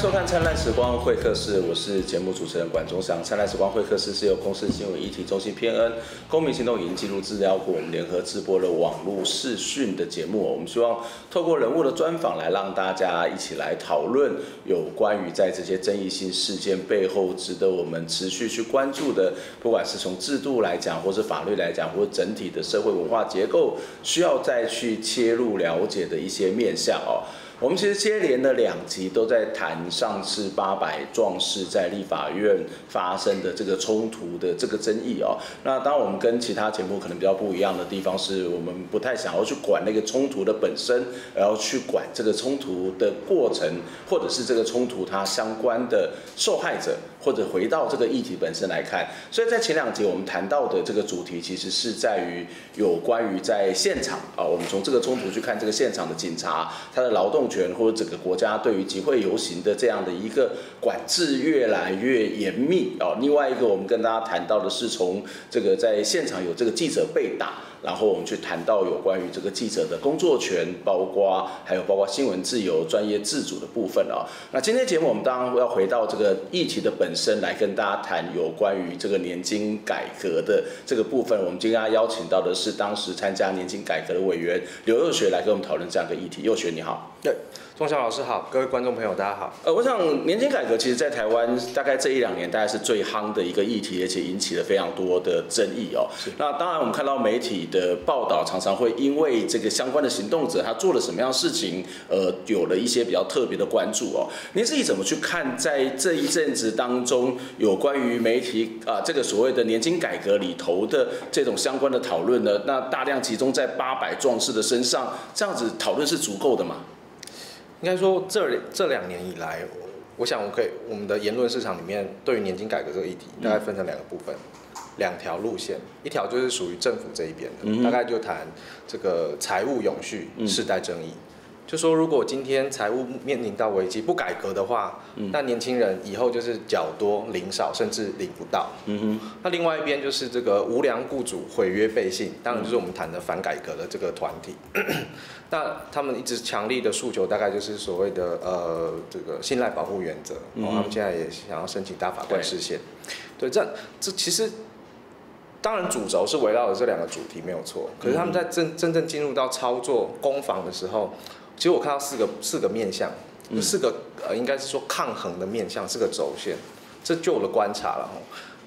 收看《灿烂时光会客室》，我是节目主持人管中祥。《灿烂时光会客室》是由公司新闻议题中心偏恩、公民行动影音记录资料库我们联合直播的网络视讯的节目。我们希望透过人物的专访，来让大家一起来讨论有关于在这些争议性事件背后，值得我们持续去关注的，不管是从制度来讲，或是法律来讲，或整体的社会文化结构，需要再去切入了解的一些面向哦。我们其实接连的两集都在谈上次八百壮士在立法院发生的这个冲突的这个争议哦。那当然，我们跟其他节目可能比较不一样的地方是，我们不太想要去管那个冲突的本身，然后去管这个冲突的过程，或者是这个冲突它相关的受害者。或者回到这个议题本身来看，所以在前两集我们谈到的这个主题，其实是在于有关于在现场啊，我们从这个冲突去看这个现场的警察，他的劳动权或者整个国家对于集会游行的这样的一个管制越来越严密啊。另外一个，我们跟大家谈到的是从这个在现场有这个记者被打。然后我们去谈到有关于这个记者的工作权，包括还有包括新闻自由、专业自主的部分啊。那今天节目我们当然要回到这个议题的本身来跟大家谈有关于这个年金改革的这个部分。我们今天要邀请到的是当时参加年金改革的委员刘幼学来跟我们讨论这样的议题。幼学你好。对。钟祥老师好，各位观众朋友大家好。呃，我想年金改革其实，在台湾大概这一两年，大概是最夯的一个议题，而且引起了非常多的争议哦。那当然，我们看到媒体的报道，常常会因为这个相关的行动者他做了什么样的事情，呃，有了一些比较特别的关注哦。您自己怎么去看，在这一阵子当中，有关于媒体啊、呃，这个所谓的年金改革里头的这种相关的讨论呢？那大量集中在八百壮士的身上，这样子讨论是足够的吗？应该说这，这这两年以来，我想我可以我们的言论市场里面，对于年金改革这个议题，大概分成两个部分，两条路线，一条就是属于政府这一边的，大概就谈这个财务永续世代争议。就说如果今天财务面临到危机，不改革的话，嗯、那年轻人以后就是缴多领少，甚至领不到。嗯哼。那另外一边就是这个无良雇主毁约背信，当然就是我们谈的反改革的这个团体。嗯、那他们一直强力的诉求，大概就是所谓的呃这个信赖保护原则。嗯。他们现在也想要申请大法官释宪。对，对，这这其实当然主轴是围绕着这两个主题没有错，可是他们在真真正进入到操作攻防的时候。其实我看到四个四个面向，四个呃应该是说抗衡的面向，四个轴线，这就我的观察了。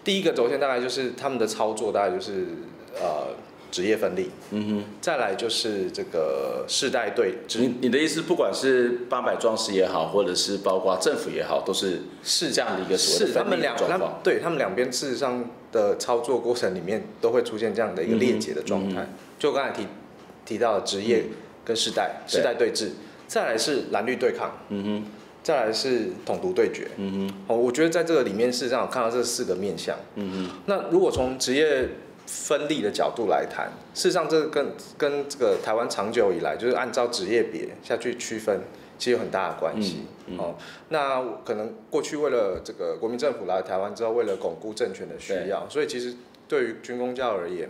第一个轴线大概就是他们的操作，大概就是呃职业分立，嗯哼，再来就是这个世代对，你你的意思，不管是八百壮士也好，或者是包括政府也好，都是是这样的一个所谓的分立状况。对他们两边事实上的操作过程里面，都会出现这样的一个裂解的状态。嗯、就刚才提提到的职业。嗯跟世代世代对峙，再来是蓝绿对抗，嗯哼，再来是统独对决，嗯哼。哦，我觉得在这个里面，事实上我看到这四个面向，嗯哼。那如果从职业分立的角度来谈，事实上这个跟跟这个台湾长久以来就是按照职业别下去区分，其实有很大的关系。嗯嗯、哦，那可能过去为了这个国民政府来台湾之后，为了巩固政权的需要，所以其实对于军工教而言，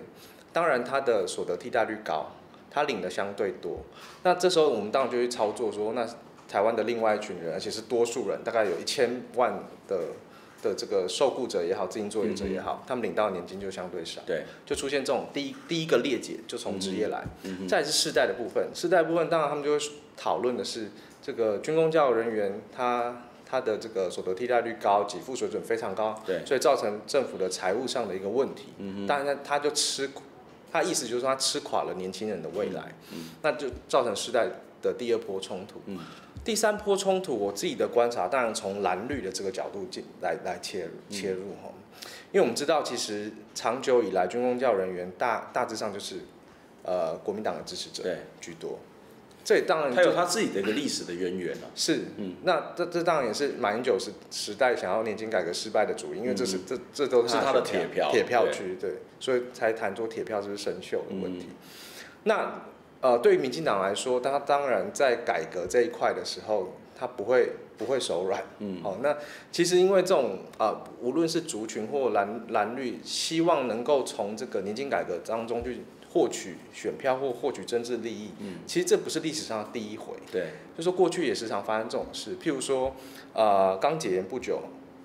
当然他的所得替代率高。他领的相对多，那这时候我们当然就去操作说，那台湾的另外一群人，而且是多数人，大概有一千万的的这个受雇者也好，自营作业者也好，嗯、他们领到的年金就相对少，对，就出现这种第一第一个裂解，就从职业来，嗯、再是世代的部分，世代部分当然他们就会讨论的是这个军工教人员他他的这个所得替代率高，给付水准非常高，对，所以造成政府的财务上的一个问题，嗯，当然他就吃苦。他意思就是说，他吃垮了年轻人的未来，嗯嗯、那就造成世代的第二波冲突。嗯、第三波冲突，我自己的观察，当然从蓝绿的这个角度进来来切入切入哈，因为我们知道，其实长久以来，军工教人员大大致上就是呃国民党的支持者居多。这当然，他有他自己的一个历史的渊源了。是，嗯，那这这当然也是马英九时时代想要年金改革失败的主因，因为这是这这都是他的铁票铁票区，对，所以才谈出铁票是不是生锈的问题。那呃，对于民进党来说，他当然在改革这一块的时候，他不会不会手软。嗯，好，那其实因为这种啊，无论是族群或蓝蓝绿，希望能够从这个年金改革当中去。获取选票或获取政治利益，嗯，其实这不是历史上的第一回。对，就说过去也时常发生这种事，譬如说，呃，刚解严不久，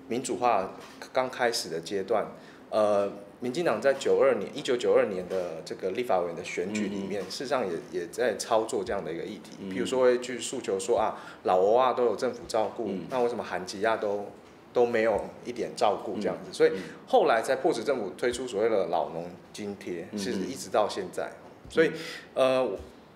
民主化刚开始的阶段，呃，民进党在九二年一九九二年的这个立法委员的选举里面，嗯、事实上也也在操作这样的一个议题，嗯、譬如说会去诉求说啊，老欧啊都有政府照顾，嗯、那为什么韩籍亚都都没有一点照顾这样子？嗯、所以后来才迫使政府推出所谓的老农津贴，其实一直到现在，所以呃。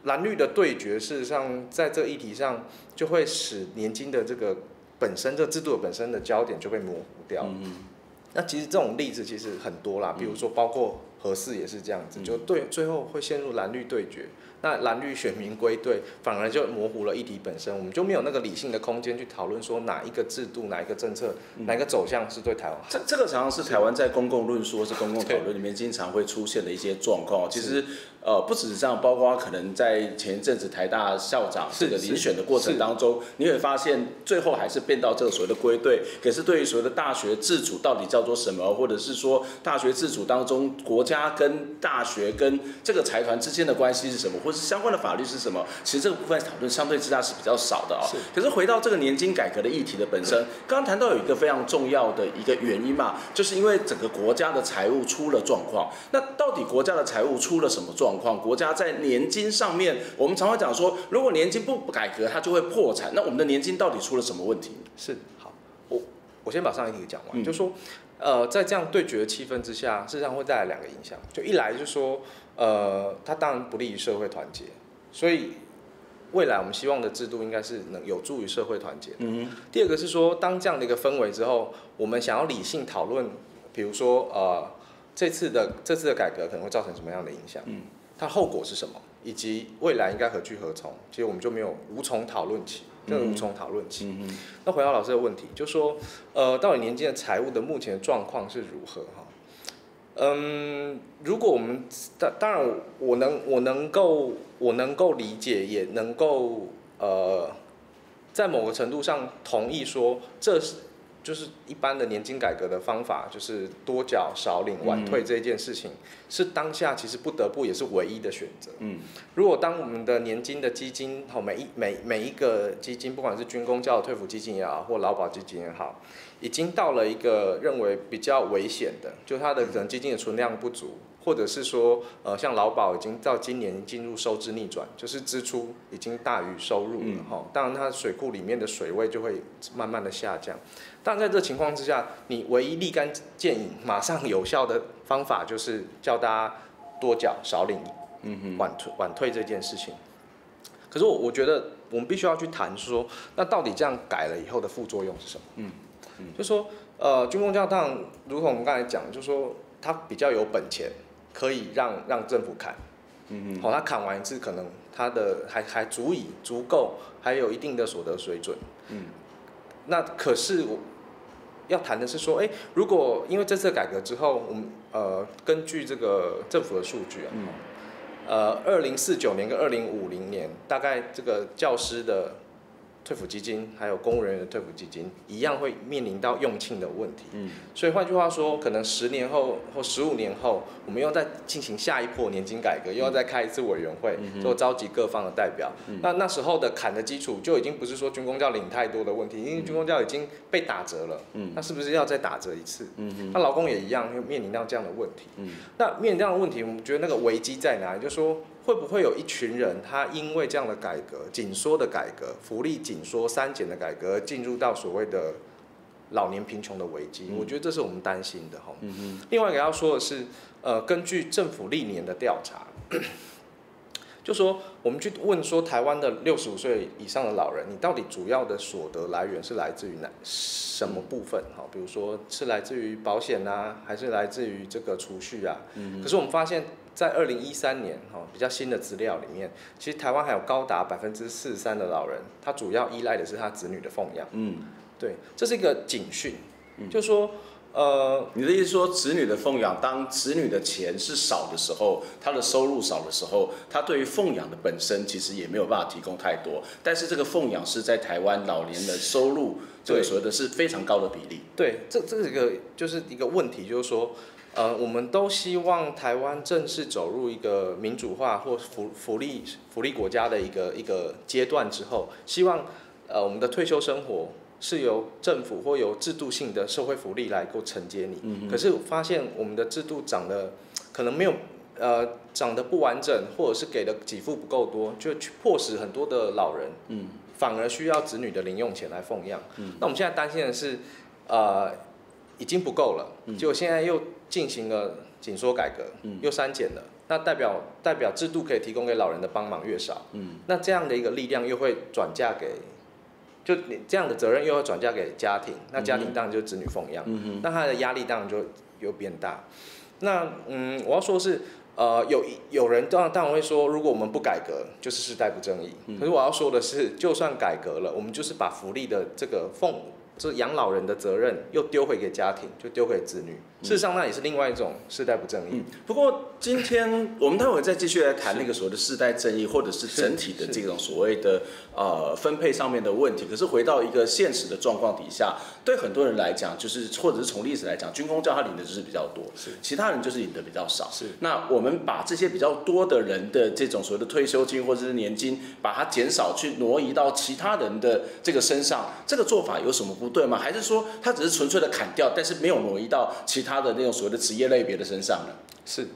蓝绿的对决，事实上在这个议题上，就会使年金的这个本身这个制度本身的焦点就被模糊掉。嗯、那其实这种例子其实很多啦，比如说包括核四也是这样子，就对最后会陷入蓝绿对决。那蓝绿选民归队，反而就模糊了议题本身，我们就没有那个理性的空间去讨论说哪一个制度、哪一个政策、嗯、哪一个走向是对台湾好。这这个常常是台湾在公共论述或是公共讨论里面经常会出现的一些状况。其实，呃，不只是这样，包括可能在前一阵子台大校长这个遴选的过程当中，你会发现最后还是变到这个所谓的归队。可是对于所谓的大学自主到底叫做什么，或者是说大学自主当中国家跟大学跟这个财团之间的关系是什么，或是相关的法律是什么？其实这个部分讨论相对之下是比较少的哦。是。可是回到这个年金改革的议题的本身，刚刚谈到有一个非常重要的一个原因嘛，就是因为整个国家的财务出了状况。那到底国家的财务出了什么状况？国家在年金上面，我们常会讲说，如果年金不改革，它就会破产。那我们的年金到底出了什么问题？是。好，我我先把上一题讲完，嗯、就说，呃，在这样对决的气氛之下，事实上会带来两个影响。就一来就是说，呃，它当然不利于社会团结。所以，未来我们希望的制度应该是能有助于社会团结的。嗯。第二个是说，当这样的一个氛围之后，我们想要理性讨论，比如说，呃，这次的这次的改革可能会造成什么样的影响？嗯。它后果是什么？以及未来应该何去何从？其实我们就没有无从讨论起，就无从讨论起。嗯。那回答老师的问题，就说，呃，到底年金的财务的目前的状况是如何？哈。嗯，如果我们当当然，我能我能够我能够理解，也能够呃，在某个程度上同意说，这是就是一般的年金改革的方法，就是多缴少领晚退这件事情，嗯、是当下其实不得不也是唯一的选择。嗯，如果当我们的年金的基金，好每一每每一个基金，不管是军工教的退抚基金也好，或劳保基金也好。已经到了一个认为比较危险的，就它的可能基金的存量不足，或者是说，呃，像劳保已经到今年进入收支逆转，就是支出已经大于收入了哈。当然，它水库里面的水位就会慢慢的下降。但在这情况之下，你唯一立竿见影、马上有效的方法就是叫大家多缴少领，嗯哼，晚退晚退这件事情。可是我我觉得我们必须要去谈说，那到底这样改了以后的副作用是什么？嗯。就说，呃，军工教当然，如同我们刚才讲，就说他比较有本钱，可以让让政府砍，嗯嗯，好，他砍完一次，可能他的还还足以足够，还有一定的所得水准，嗯，那可是我要谈的是说，哎，如果因为这次改革之后，我们呃根据这个政府的数据啊，嗯，呃，二零四九年跟二零五零年，大概这个教师的。退抚基金还有公务人员的退抚基金一样会面临到用罄的问题，嗯，所以换句话说，可能十年后或十五年后，我们又再进行下一波年金改革，又要再开一次委员会，就召集各方的代表。那那时候的砍的基础就已经不是说军工教领太多的问题，因为军工教已经被打折了，嗯，那是不是要再打折一次？嗯，那劳工也一样，又面临到这样的问题。嗯，那面临这样的问题，我们觉得那个危机在哪里？就是说。会不会有一群人，他因为这样的改革、紧缩的改革、福利紧缩、三减的改革，进入到所谓的老年贫穷的危机？嗯、我觉得这是我们担心的哈。嗯、哼另外一个要说的是，呃，根据政府历年的调查，就说我们去问说，台湾的六十五岁以上的老人，你到底主要的所得来源是来自于哪什么部分？哈，比如说是来自于保险啊，还是来自于这个储蓄啊？嗯、哼可是我们发现。在二零一三年，哈，比较新的资料里面，其实台湾还有高达百分之四十三的老人，他主要依赖的是他子女的奉养。嗯，对，这是一个警讯，嗯、就说，呃，你的意思说，子女的奉养，当子女的钱是少的时候，他的收入少的时候，他对于奉养的本身其实也没有办法提供太多，但是这个奉养是在台湾老年人收入，这个所谓的是非常高的比例。对，这这是一个就是一个问题，就是说。呃，我们都希望台湾正式走入一个民主化或福福利福利国家的一个一个阶段之后，希望呃我们的退休生活是由政府或由制度性的社会福利来够承接你。嗯。可是发现我们的制度长得可能没有呃长得不完整，或者是给的给付不够多，就去迫使很多的老人嗯反而需要子女的零用钱来奉养。嗯。那我们现在担心的是呃。已经不够了，结果现在又进行了紧缩改革，又删减了，那代表代表制度可以提供给老人的帮忙越少，那这样的一个力量又会转嫁给，就你这样的责任又会转嫁给家庭，那家庭当然就是子女奉养，那他的压力当然就又变大。那嗯，我要说是，呃，有有人当然当然会说，如果我们不改革，就是世代不正义。可是我要说的是，就算改革了，我们就是把福利的这个奉。这养老人的责任又丢回给家庭，就丢给子女。事实上，那也是另外一种世代不正义。嗯、不过，今天我们待会再继续来谈那个所谓的世代正义，或者是整体的这种所谓的呃分配上面的问题。可是回到一个现实的状况底下，对很多人来讲，就是或者是从历史来讲，军工教他领的就是比较多，是其他人就是领的比较少。是那我们把这些比较多的人的这种所谓的退休金或者是年金，把它减少去挪移到其他人的这个身上，这个做法有什么不对吗？还是说他只是纯粹的砍掉，但是没有挪移到其他？的那种所谓的职业类别的身上呢？是，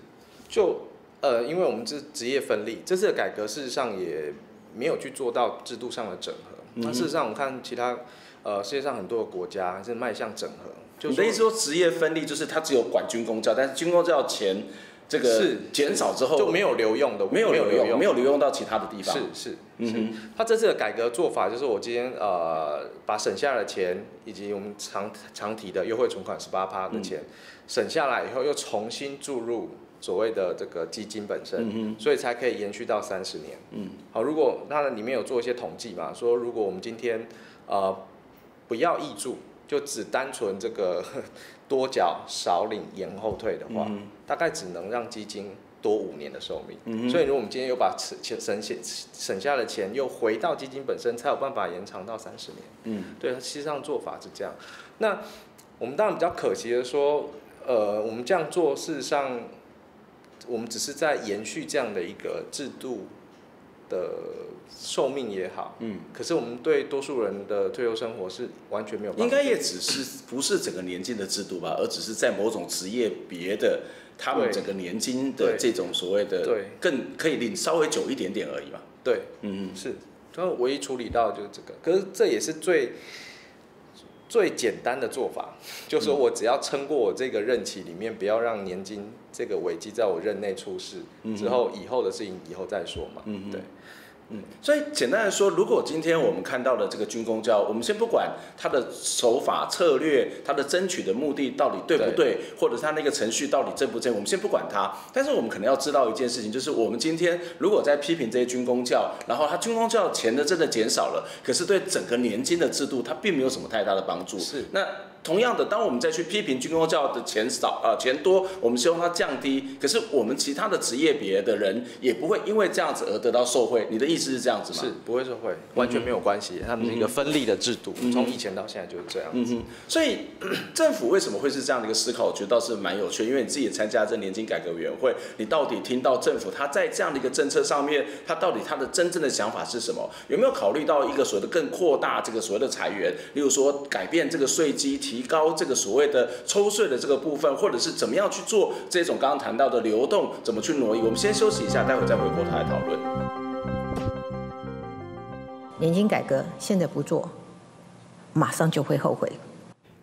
就呃，因为我们这职业分立，这次的改革事实上也没有去做到制度上的整合。那、嗯、事实上，我们看其他呃世界上很多的国家还是迈向整合。就你的意思说，职业分立就是他只有管军工教，但是军工教钱这个是减少之后就没有留用的，没有留用，没有留用到其他的地方。是是，嗯哼，他这次的改革做法就是我今天呃把省下的钱以及我们常常提的优惠存款十八趴的钱。嗯省下来以后，又重新注入所谓的这个基金本身，嗯、所以才可以延续到三十年。嗯，好，如果那里面有做一些统计嘛，说如果我们今天呃不要易住，就只单纯这个多缴少领延后退的话，嗯、大概只能让基金多五年的寿命。嗯、所以如果我们今天又把钱省省省下的钱又回到基金本身，才有办法延长到三十年。嗯，对，实际上做法是这样。那我们当然比较可惜的说。呃，我们这样做，事实上，我们只是在延续这样的一个制度的寿命也好，嗯，可是我们对多数人的退休生活是完全没有。应该也只是不是整个年金的制度吧，而只是在某种职业别的他们整个年金的这种所谓的对更可以领稍微久一点点而已吧。对，嗯嗯，是，他唯一处理到就是这个，可是这也是最。最简单的做法，就是说我只要撑过我这个任期里面，不要让年金这个危机在我任内出事，之后以后的事情以后再说嘛。嗯，对。嗯，所以简单来说，如果今天我们看到的这个军工教，我们先不管他的手法策略，他的争取的目的到底对不对，对或者他那个程序到底正不正，我们先不管他。但是我们可能要知道一件事情，就是我们今天如果在批评这些军工教，然后他军工教钱的真的减少了，可是对整个年金的制度，它并没有什么太大的帮助。是那。同样的，当我们再去批评军工教的钱少啊、呃、钱多，我们希望它降低。可是我们其他的职业别的人也不会因为这样子而得到受惠。你的意思是这样子吗？是，不会受惠，完全没有关系。嗯、他们是一个分立的制度，从、以前到现在就是这样子。嗯、所以 政府为什么会是这样的一个思考？我觉得倒是蛮有趣，因为你自己也参加这年金改革委员会，你到底听到政府他在这样的一个政策上面，他到底他的真正的想法是什么？有没有考虑到一个所谓的更扩大这个所谓的裁员，例如说改变这个税基，提高这个所谓的抽税的这个部分，或者是怎么样去做这种刚刚谈到的流动，怎么去挪移？我们先休息一下，待会再回过头来讨论。年金改革现在不做，马上就会后悔。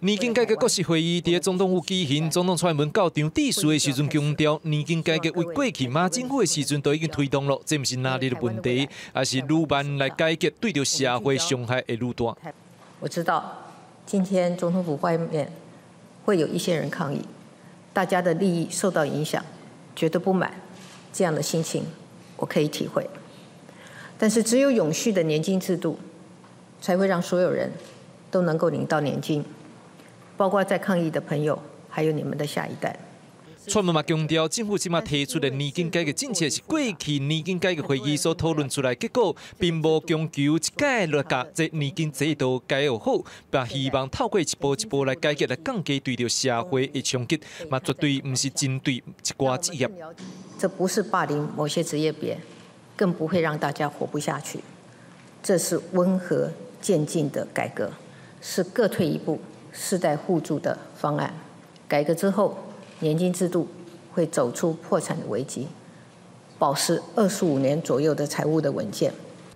年金改革国是会议在总统府举行，总统出门告场致辞的时阵强调，年金改革为过去马政府的时阵都已经推动了，这不是哪里的问题，而是愈慢来改革，对着社会伤害会愈大。我知道。今天总统府外面会有一些人抗议，大家的利益受到影响，觉得不满，这样的心情我可以体会。但是只有永续的年金制度，才会让所有人都能够领到年金，包括在抗议的朋友，还有你们的下一代。蔡文嘛强调，政府即马提出的年金改革政策是过去年金改革会议所讨论出来结果，并无强求一概来甲这年金制度改好，并希望透过一步一步来改革来降低对着社会的冲击，嘛绝对毋是针对一寡职业。这不是霸凌某些职业别，更不会让大家活不下去。这是温和渐进的改革，是各退一步、世代互助的方案。改革之后。年金制度会走出破产的危机，保持二十五年左右的财务的稳健。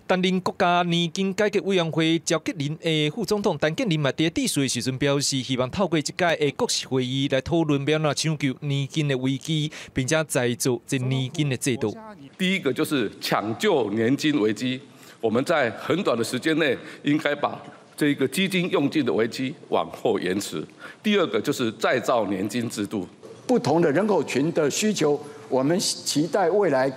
担任国家年金改革委员会召集人的副总统陈建仁嘛，在致辞的时阵表示，希望透过一届的国是会议来讨论，要怎抢救年金的危机，并且再造这年金的制度。第一个就是抢救年金危机，我们在很短的时间内应该把。这个基金用尽的危机往后延迟。第二个就是再造年金制度。不同的人口群的需求，我们期待未来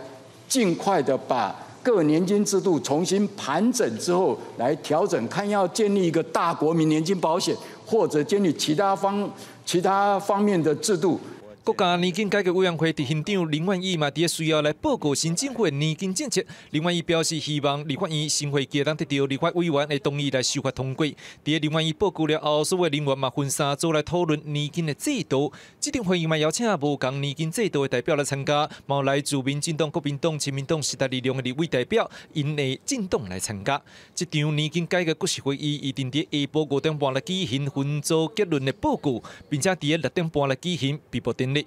尽快的把各年金制度重新盘整之后来调整，看要建立一个大国民年金保险，或者建立其他方其他方面的制度。国家年金改革委员会执行长林万亿嘛，伫咧需要来报告新政府年金政策。林万亿表示，希望立法院新会期当得到立法委员的同意来修法通过。伫林万亿报告了后，所有人员嘛分三组来讨论年金的制度。这场会议嘛邀请无共年金制度的代表来参加，冇来自民进党、国民党、亲民党、时代力量的立委代表，因的政党来参加。这场年金改革国事会议一定伫下晡五点半来举行分组结论的报告，并且伫六点半来举行闭幕典礼。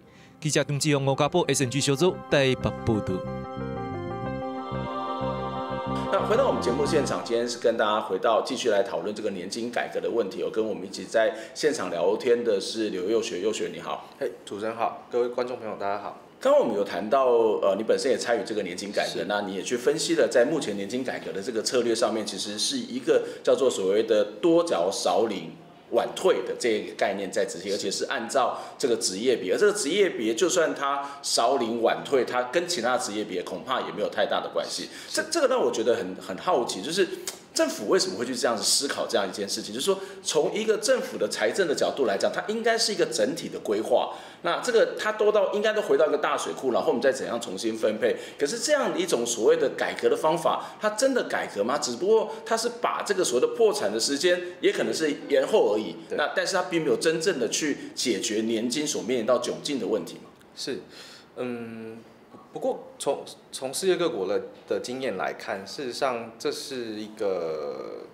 记者张志勇、吴家宝 SNG 小组台北报道。那回到我们节目现场，今天是跟大家回到继续来讨论这个年金改革的问题。有跟我们一起在现场聊天的是刘幼学，幼学你好，嘿，主持人好，各位观众朋友大家好。刚刚我们有谈到，呃，你本身也参与这个年金改革，那你也去分析了，在目前年金改革的这个策略上面，其实是一个叫做所谓的多缴少领。晚退的这个概念在执行，而且是按照这个职业别，而这个职业别就算他少领晚退，他跟其他职业别恐怕也没有太大的关系。这这个让我觉得很很好奇，就是。政府为什么会去这样子思考这样一件事情？就是说，从一个政府的财政的角度来讲，它应该是一个整体的规划。那这个它多到应该都回到一个大水库，然后我们再怎样重新分配。可是这样的一种所谓的改革的方法，它真的改革吗？只不过它是把这个所谓的破产的时间也可能是延后而已。那但是它并没有真正的去解决年金所面临到窘境的问题嘛？是，嗯。不过从从世界各国的的经验来看，事实上这是一个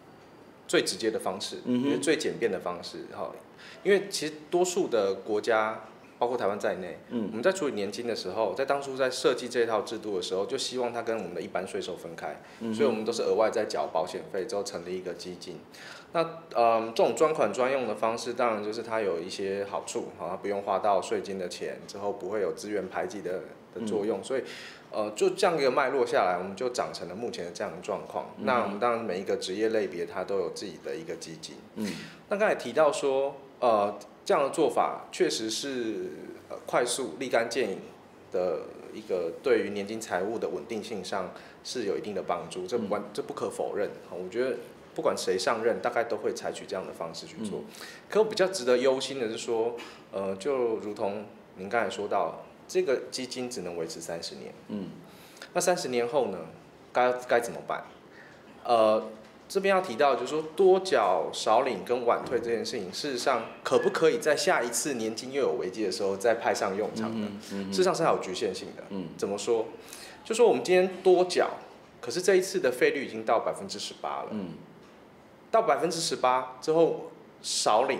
最直接的方式，嗯、也是最简便的方式。哈，因为其实多数的国家，包括台湾在内，嗯，我们在处理年金的时候，在当初在设计这套制度的时候，就希望它跟我们的一般税收分开，嗯，所以我们都是额外再缴保险费之后成立一个基金。那嗯，这种专款专用的方式，当然就是它有一些好处，哈，它不用花到税金的钱，之后不会有资源排挤的。的作用，所以，呃，就这样一个脉络下来，我们就长成了目前的这样的状况。嗯、那我们当然每一个职业类别，它都有自己的一个基金。嗯。那刚才提到说，呃，这样的做法确实是呃快速立竿见影的一个对于年金财务的稳定性上是有一定的帮助，这不管这不可否认。我觉得不管谁上任，大概都会采取这样的方式去做。嗯、可我比较值得忧心的是说，呃，就如同您刚才说到。这个基金只能维持三十年，嗯，那三十年后呢？该该怎么办？呃，这边要提到就是说，多缴少领跟晚退这件事情，事实上可不可以在下一次年金又有危机的时候再派上用场呢？嗯嗯嗯、事实上是还有局限性的。嗯，怎么说？就说我们今天多缴，可是这一次的费率已经到百分之十八了。嗯，到百分之十八之后少领。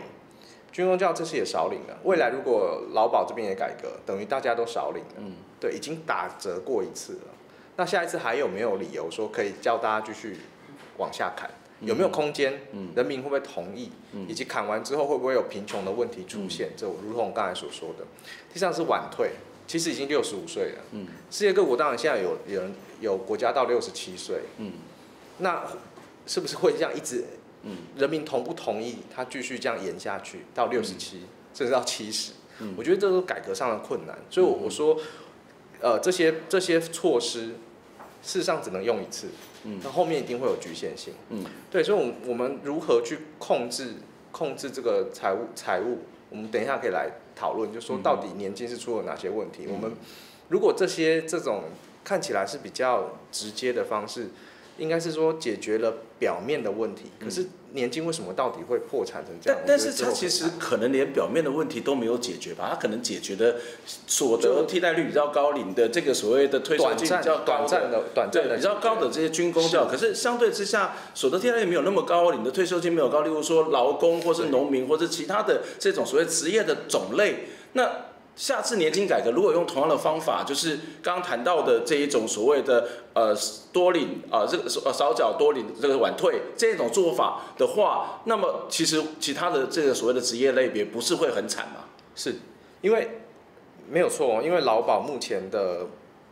军工教这次也少领了，未来如果劳保这边也改革，等于大家都少领了。嗯，对，已经打折过一次了。那下一次还有没有理由说可以叫大家继续往下砍？有没有空间？嗯，人民会不会同意？嗯，以及砍完之后会不会有贫穷的问题出现？这如同我刚才所说的。第三是晚退，其实已经六十五岁了。嗯，世界各国当然现在有有人有国家到六十七岁。嗯，那是不是会这样一直？嗯，人民同不同意他继续这样延下去到六十七，甚至到七十？嗯，我觉得这是改革上的困难，所以我说，呃，这些这些措施，事实上只能用一次，嗯，那后面一定会有局限性，嗯，对，所以，我我们如何去控制控制这个财务财务我们等一下可以来讨论，就说到底年金是出了哪些问题。我们如果这些这种看起来是比较直接的方式。应该是说解决了表面的问题，可是年金为什么到底会破产成这样？但但是它其实可能连表面的问题都没有解决吧？它可能解决的所得替代率比较高，领的这个所谓的退休金比较短暂的短暂的比较高的这些军工教，可是相对之下所得替代率没有那么高，领的退休金没有高，例如说劳工或是农民或是其他的这种所谓职业的种类，那。下次年金改革，如果用同样的方法，就是刚刚谈到的这一种所谓的呃多领啊、呃、这个呃少缴多领这个晚退这种做法的话，那么其实其他的这个所谓的职业类别不是会很惨吗？是，因为没有错，因为劳保目前的。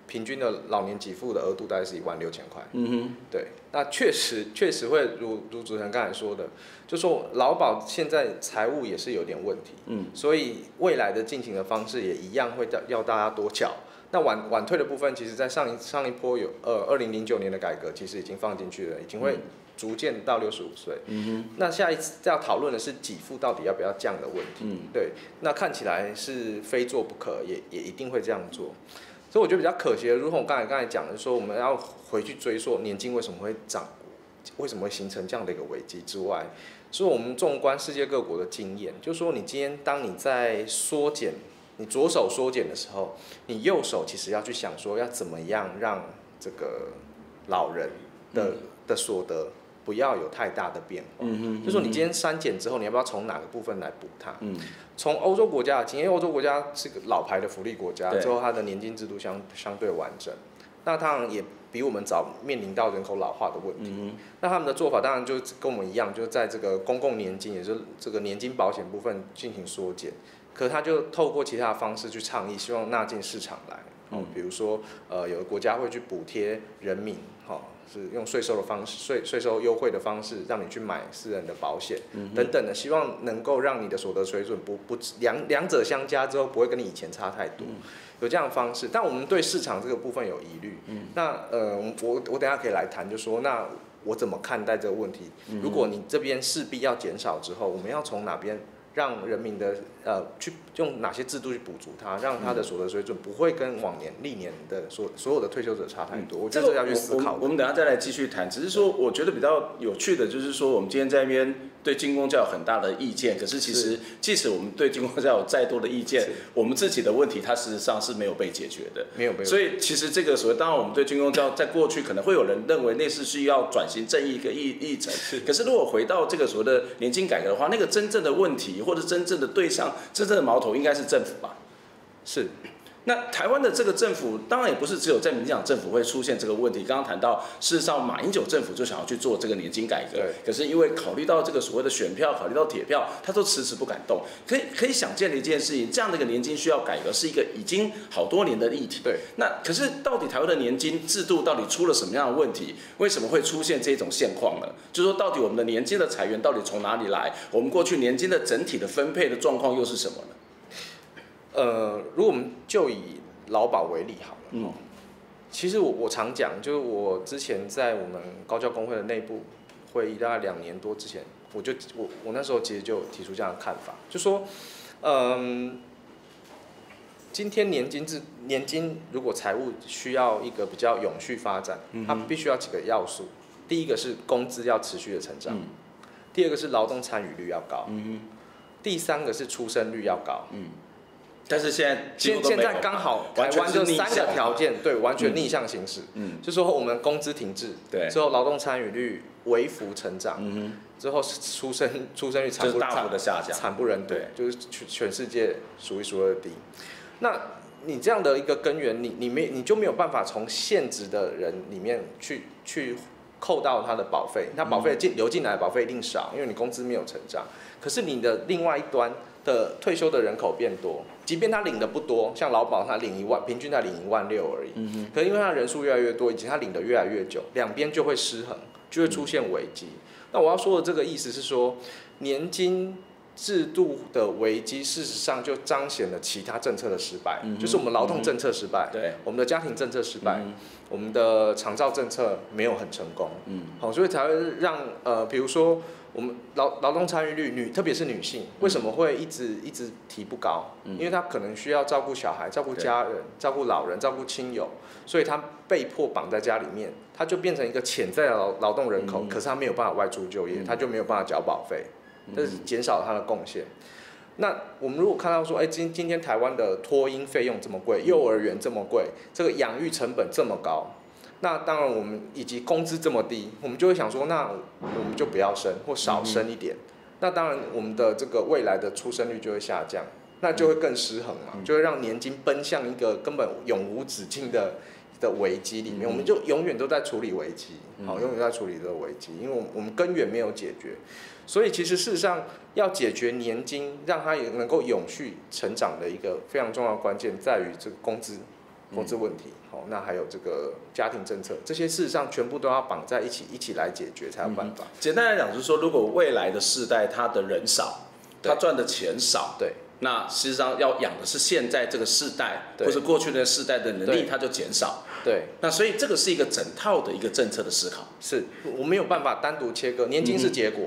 平均的老年给付的额度大概是一万六千块。嗯哼，对，那确实确实会如如主持人刚才说的，就说劳保现在财务也是有点问题。嗯，所以未来的进行的方式也一样会要大家多缴。那晚晚退的部分，其实在上一上一波有呃二零零九年的改革，其实已经放进去了，已经会逐渐到六十五岁。嗯哼，那下一次要讨论的是给付到底要不要降的问题。嗯，对，那看起来是非做不可，也也一定会这样做。所以我觉得比较可惜的，如同我刚才刚才讲的说，我们要回去追溯年金为什么会涨，为什么会形成这样的一个危机之外，所以我们纵观世界各国的经验，就是说你今天当你在缩减，你左手缩减的时候，你右手其实要去想说要怎么样让这个老人的的所得。不要有太大的变化，嗯哼，就说你今天删减之后，你要不要从哪个部分来补它？嗯，从欧洲国家因为欧洲国家是个老牌的福利国家，之后它的年金制度相相对完整，那当然也比我们早面临到人口老化的问题。嗯，那他们的做法当然就跟我们一样，就是在这个公共年金，也就是这个年金保险部分进行缩减，可他就透过其他的方式去倡议，希望纳进市场来。嗯，比如说呃，有的国家会去补贴人民，哈。是用税收的方式，税税收优惠的方式，让你去买私人的保险，嗯、等等的，希望能够让你的所得水准不不两两者相加之后，不会跟你以前差太多，嗯、有这样的方式。但我们对市场这个部分有疑虑。嗯、那呃，我我等下可以来谈，就说那我怎么看待这个问题？嗯、如果你这边势必要减少之后，我们要从哪边？让人民的呃去用哪些制度去补足它，让他的所得水准不会跟往年历年的所所有的退休者差太多。我觉得这要去思考。我们等下再来继续谈。只是说，我觉得比较有趣的就是说，我们今天在那边对军公教有很大的意见，可是其实即使我们对军公教有再多的意见，我们自己的问题它事实上是没有被解决的，没有被。所以其实这个所谓，当然我们对军公教在过去可能会有人认为那是需要转型正义一个议议程，可是如果回到这个所谓的年金改革的话，那个真正的问题或者真正的对象，真正的矛头应该是政府吧？是。那台湾的这个政府，当然也不是只有在民进党政府会出现这个问题。刚刚谈到，事实上马英九政府就想要去做这个年金改革，可是因为考虑到这个所谓的选票，考虑到铁票，他都迟迟不敢动。可以可以想见的一件事情，这样的一个年金需要改革，是一个已经好多年的议题。对。那可是到底台湾的年金制度到底出了什么样的问题？为什么会出现这种现况呢？就是说，到底我们的年金的裁源到底从哪里来？我们过去年金的整体的分配的状况又是什么呢？呃，如果我们就以劳保为例好了，嗯，其实我我常讲，就是我之前在我们高教工会的内部会议，大概两年多之前，我就我我那时候其实就提出这样的看法，就说，嗯，今天年金制年金如果财务需要一个比较永续发展，它必须要几个要素，第一个是工资要持续的成长，嗯，第二个是劳动参与率要高，嗯，第三个是出生率要高，嗯。但是现在现现在刚好台湾就三个条件，对，完全逆向行驶。嗯，就说我们工资停滞，对，之后劳动参与率微幅成长，嗯，之后出生出生率惨不大幅的下降，惨不忍睹，就是全全世界数一数二低。那你这样的一个根源，你你没你就没有办法从现职的人里面去去扣到他的保费，那保费进流进来的保费一定少，因为你工资没有成长。可是你的另外一端的退休的人口变多。即便他领的不多，像劳保他领一万，平均他领一万六而已。嗯哼。可是因为他人数越来越多，以及他领的越来越久，两边就会失衡，就会出现危机。嗯。那我要说的这个意思是说，年金制度的危机，事实上就彰显了其他政策的失败，嗯、就是我们劳动政策失败，对、嗯，我们的家庭政策失败，嗯、我们的长照政策没有很成功，嗯，好，所以才会让呃，比如说我们劳劳动参与率女，特别是女性，为什么会一直一直提不高？嗯、因为她可能需要照顾小孩、照顾家人、照顾老人、照顾亲友，所以她被迫绑在家里面，她就变成一个潜在的劳劳动人口，嗯、可是她没有办法外出就业，她就没有办法缴保费。这是减少了他的贡献。那我们如果看到说，哎，今今天台湾的托婴费用这么贵，幼儿园这么贵，这个养育成本这么高，那当然我们以及工资这么低，我们就会想说，那我们就不要生或少生一点。那当然我们的这个未来的出生率就会下降，那就会更失衡嘛，就会让年金奔向一个根本永无止境的的危机里面。我们就永远都在处理危机，好，永远都在处理这个危机，因为我们根源没有解决。所以其实事实上，要解决年金，让它也能够永续成长的一个非常重要的关键，在于这个工资，工资问题。好，那还有这个家庭政策，这些事实上全部都要绑在一起，一起来解决才有办法。简单来讲，就是说，如果未来的世代他的人少，他赚的钱少，对，那事实际上要养的是现在这个世代，或者过去的世代的能力，它就减少。对，那所以这个是一个整套的一个政策的思考。是我没有办法单独切割，年金是结果。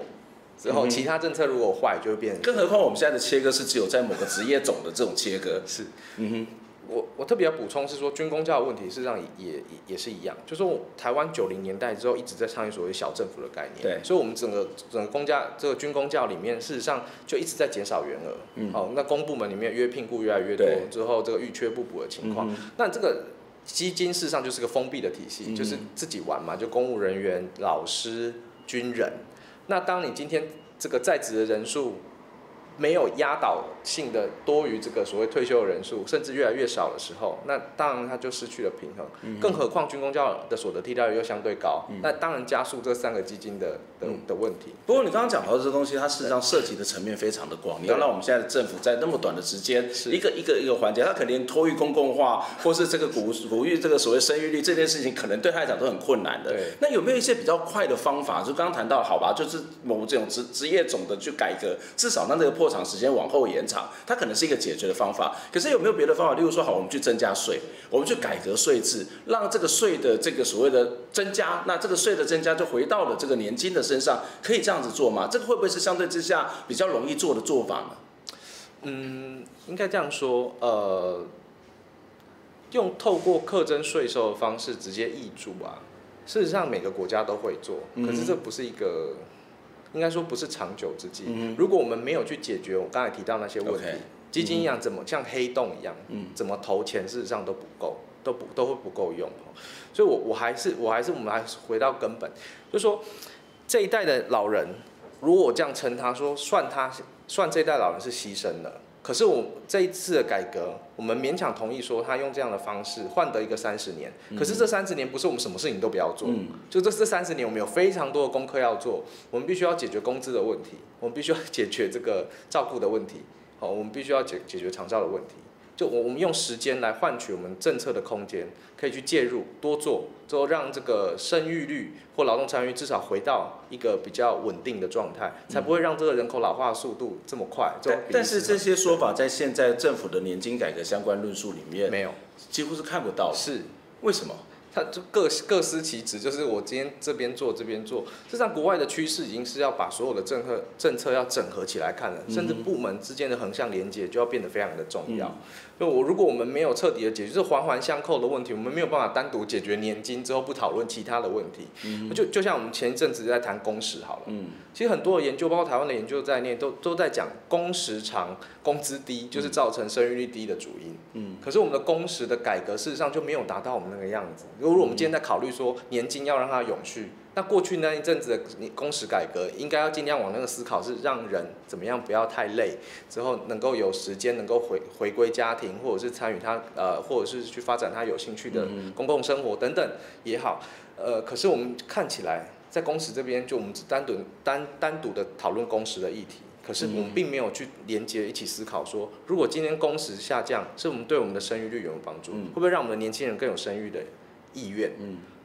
之后，其他政策如果坏，就会变。更何况我们现在的切割是只有在某个职业种的这种切割。是，嗯哼。我我特别要补充是说，军工教的问题事实上也也也是一样，就是说台湾九零年代之后一直在倡议所谓小政府的概念。对。所以，我们整个整个公家这个军工教里面，事实上就一直在减少员额。嗯。好，那公部门里面约聘雇越来越多，之后这个欲缺不补的情况。嗯、那这个基金事实上就是个封闭的体系，嗯、就是自己玩嘛，就公务人员、老师、军人。那当你今天这个在职的人数没有压倒性的多于这个所谓退休的人数，甚至越来越少的时候，那当然它就失去了平衡。嗯、更何况军工教的所得替代率又相对高，嗯、那当然加速这三个基金的的的问题。不过你刚刚讲到的这东西，它事实上涉及的层面非常的广。你要让我们现在的政府在那么短的时间，一个一个一个环节，它肯定托育公共化，或是这个鼓鼓励这个所谓生育率这件事情，可能对他来讲都很困难的。对。那有没有一些比较快的方法？就刚刚谈到，好吧，就是某这种职职业种的去改革，至少让这个破产时间往后延长，它可能是一个解决的方法。可是有没有别的方法？例如说，好，我们去增加税，我们去改革税制，让这个税的这个所谓的增加，那这个税的增加就回到了这个年金的身上，可以这样子做吗？这个会不会是相对之下比较容易做的做法呢？嗯，应该这样说，呃，用透过课征税收的方式直接挹注啊，事实上每个国家都会做，可是这不是一个。应该说不是长久之计。嗯、如果我们没有去解决我刚才提到那些问题基金一样怎么像黑洞一样，嗯、怎么投钱事实上都不够，都不都会不够用。所以我，我我还是我还是我们还是回到根本，就是说这一代的老人，如果我这样称他说，算他算这一代老人是牺牲了。可是我这一次的改革，我们勉强同意说他用这样的方式换得一个三十年。可是这三十年不是我们什么事情都不要做，就这这三十年我们有非常多的功课要做。我们必须要解决工资的问题，我们必须要解决这个照顾的问题，好，我们必须要解解决长照的问题。就我我们用时间来换取我们政策的空间，可以去介入多做，之后让这个生育率或劳动参与至少回到一个比较稳定的状态，才不会让这个人口老化的速度这么快。对，但是这些说法在现在政府的年金改革相关论述里面没有，几乎是看不到。是为什么？他就各各司其职，就是我今天这边做这边做。实际上，国外的趋势已经是要把所有的政策政策要整合起来看了，甚至部门之间的横向连接就要变得非常的重要。就我如果我们没有彻底的解决这环环相扣的问题，我们没有办法单独解决年金之后不讨论其他的问题。就就像我们前一阵子在谈工时好了，其实很多的研究，包括台湾的研究在内，都都在讲工时长、工资低，就是造成生育率低的主因。嗯，可是我们的工时的改革，事实上就没有达到我们那个样子。如果我们今天在考虑说年金要让它永续，那过去那一阵子的工时改革，应该要尽量往那个思考，是让人怎么样不要太累，之后能够有时间能够回回归家庭，或者是参与他呃，或者是去发展他有兴趣的公共生活等等也好。呃，可是我们看起来在工时这边，就我们只单独单单独的讨论工时的议题。可是我们并没有去连接一起思考说，如果今天工时下降，是我们对我们的生育率有没有帮助？会不会让我们的年轻人更有生育的意愿？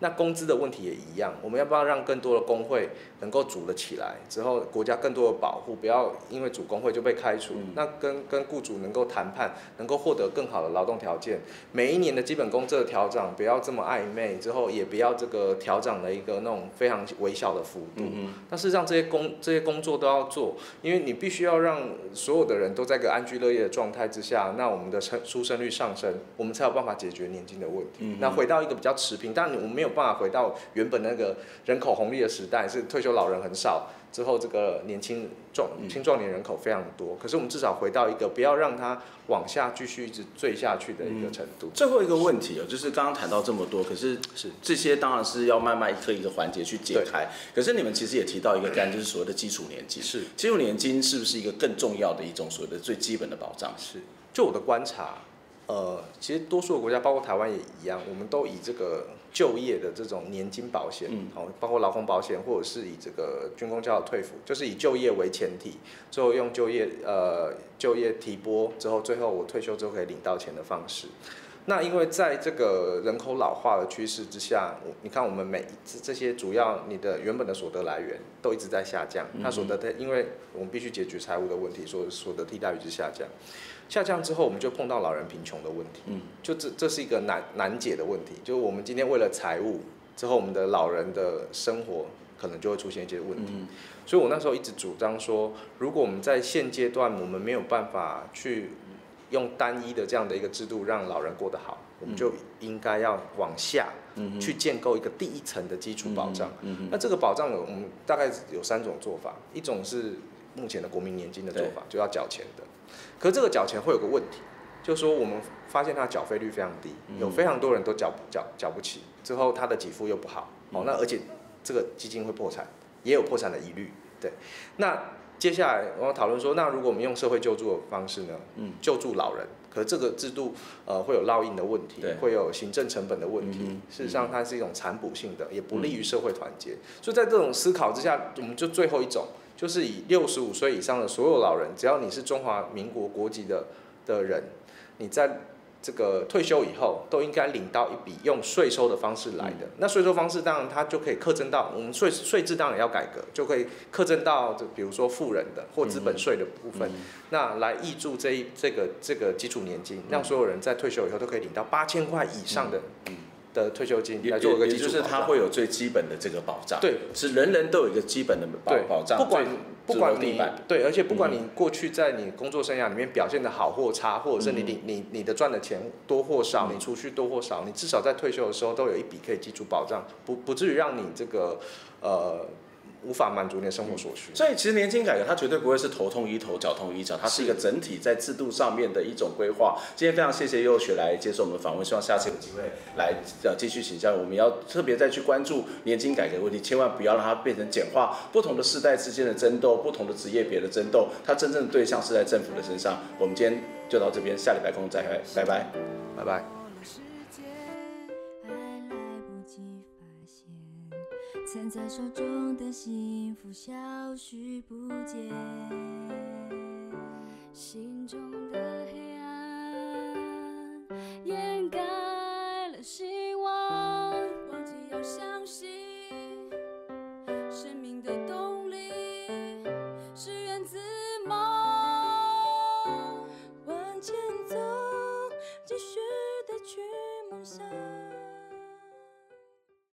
那工资的问题也一样，我们要不要让更多的工会能够组了起来之后，国家更多的保护，不要因为组工会就被开除？嗯、那跟跟雇主能够谈判，能够获得更好的劳动条件。每一年的基本工资的调整不要这么暧昧，之后也不要这个调整的一个那种非常微小的幅度。嗯，但是让这些工这些工作都要做，因为你必须要让所有的人都在个安居乐业的状态之下，那我们的生出生率上升，我们才有办法解决年金的问题。嗯、那回到一个比较持平，但我们没有。没有办法回到原本那个人口红利的时代，是退休老人很少，之后这个年轻壮青壮年人口非常多。可是我们至少回到一个不要让它往下继续一直坠下去的一个程度。最后一个问题哦，就是刚刚谈到这么多，可是是这些当然是要慢慢一个一个环节去解开。可是你们其实也提到一个概念，就是所谓的基础年金。是基础年金是不是一个更重要的一种所谓的最基本的保障？是，就我的观察。呃，其实多数的国家，包括台湾也一样，我们都以这个就业的这种年金保险，包括劳工保险，或者是以这个军工教的退抚，就是以就业为前提，最后用就业呃就业提拨之后，最后我退休之后可以领到钱的方式。那因为在这个人口老化的趋势之下，你看我们每这这些主要你的原本的所得来源都一直在下降，那所得的，因为我们必须解决财务的问题，所所得替代率是下降。下降之后，我们就碰到老人贫穷的问题。嗯，就这这是一个难难解的问题。就是我们今天为了财务，之后我们的老人的生活可能就会出现一些问题。嗯，所以我那时候一直主张说，如果我们在现阶段我们没有办法去用单一的这样的一个制度让老人过得好，我们就应该要往下去建构一个第一层的基础保障。嗯，那这个保障有，我们大概有三种做法，一种是目前的国民年金的做法，就要缴钱的。可是这个缴钱会有个问题，就是说我们发现它缴费率非常低，有非常多人都缴缴缴不起，之后他的给付又不好，哦，那而且这个基金会破产，也有破产的疑虑，对。那接下来我们讨论说，那如果我们用社会救助的方式呢，嗯，救助老人，可是这个制度呃会有烙印的问题，会有行政成本的问题，事实上它是一种残补性的，也不利于社会团结。所以在这种思考之下，我们就最后一种。就是以六十五岁以上的所有老人，只要你是中华民国国籍的的人，你在这个退休以后，都应该领到一笔用税收的方式来的。那税收方式当然它就可以课征到我们税税制当然要改革，就可以课征到这比如说富人的或资本税的部分，那来挹注这一这个这个基础年金，让所有人在退休以后都可以领到八千块以上的。的退休金来做一个基础，就是它会有最基本的这个保障。对，是人人都有一个基本的保保障。不管不管你对，而且不管你过去在你工作生涯里面表现的好或差，或者是你你你你的赚的钱多或少，你储蓄多或少，你至少在退休的时候都有一笔可以基础保障，不不至于让你这个呃。无法满足你的生活所需，所以其实年金改革它绝对不会是头痛医头脚痛医脚，它是一个整体在制度上面的一种规划。今天非常谢谢佑雪来接受我们的访问，希望下次有机会来呃继续请教。我们要特别再去关注年金改革问题，千万不要让它变成简化，不同的世代之间的争斗，不同的职业别的争斗，它真正的对象是在政府的身上。我们今天就到这边，下礼拜空再会，拜拜，拜拜。攒在手中的幸福消失不见，心中的黑暗掩盖了希望，忘记要相信，生命的动力是源自梦，往前走，继续的去梦想。